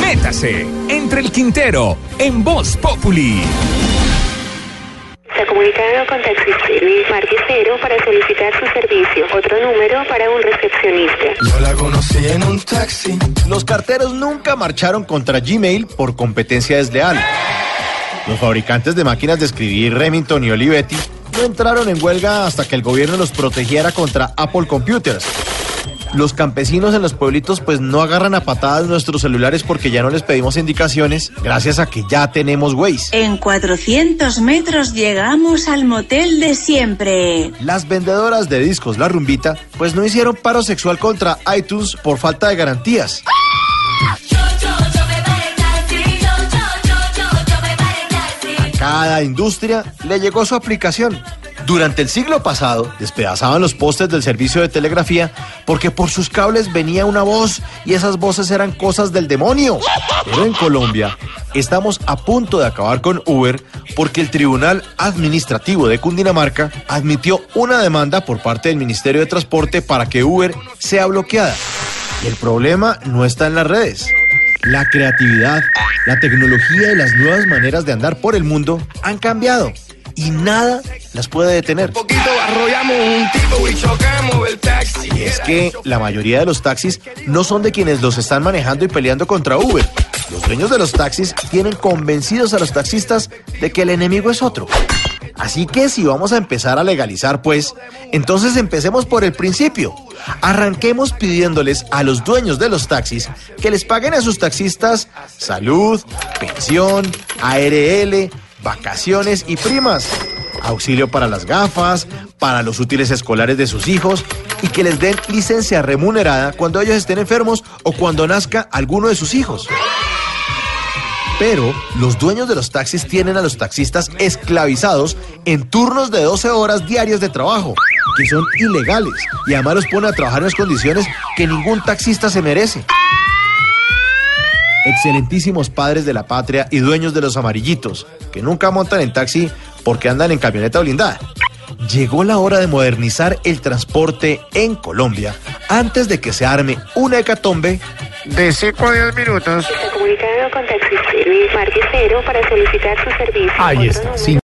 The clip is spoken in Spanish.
Métase entre el Quintero en Voz Populi. Se ha comunicado con Taxi Service. Marque cero para solicitar su servicio. Otro número para un recepcionista. Yo la conocí en un taxi. Los carteros nunca marcharon contra Gmail por competencia desleal. Los fabricantes de máquinas de escribir Remington y Olivetti no entraron en huelga hasta que el gobierno los protegiera contra Apple Computers. Los campesinos en los pueblitos pues no agarran a patadas nuestros celulares porque ya no les pedimos indicaciones gracias a que ya tenemos Waze. En 400 metros llegamos al motel de siempre. Las vendedoras de discos La Rumbita pues no hicieron paro sexual contra iTunes por falta de garantías. A cada industria le llegó su aplicación. Durante el siglo pasado, despedazaban los postes del servicio de telegrafía porque por sus cables venía una voz y esas voces eran cosas del demonio. Pero en Colombia estamos a punto de acabar con Uber porque el Tribunal Administrativo de Cundinamarca admitió una demanda por parte del Ministerio de Transporte para que Uber sea bloqueada. Y el problema no está en las redes. La creatividad, la tecnología y las nuevas maneras de andar por el mundo han cambiado y nada las puede detener. Es que la mayoría de los taxis no son de quienes los están manejando y peleando contra Uber. Los dueños de los taxis tienen convencidos a los taxistas de que el enemigo es otro. Así que si vamos a empezar a legalizar, pues, entonces empecemos por el principio. Arranquemos pidiéndoles a los dueños de los taxis que les paguen a sus taxistas salud, pensión, ARL, vacaciones y primas, auxilio para las gafas, para los útiles escolares de sus hijos y que les den licencia remunerada cuando ellos estén enfermos o cuando nazca alguno de sus hijos. Pero los dueños de los taxis tienen a los taxistas esclavizados en turnos de 12 horas diarias de trabajo, que son ilegales y además los ponen a trabajar en las condiciones que ningún taxista se merece excelentísimos padres de la patria y dueños de los amarillitos, que nunca montan en taxi porque andan en camioneta blindada. Llegó la hora de modernizar el transporte en Colombia antes de que se arme una hecatombe de 5 a 10 minutos. Se comunicado con Taxi. Marque cero para solicitar su servicio. Ahí está.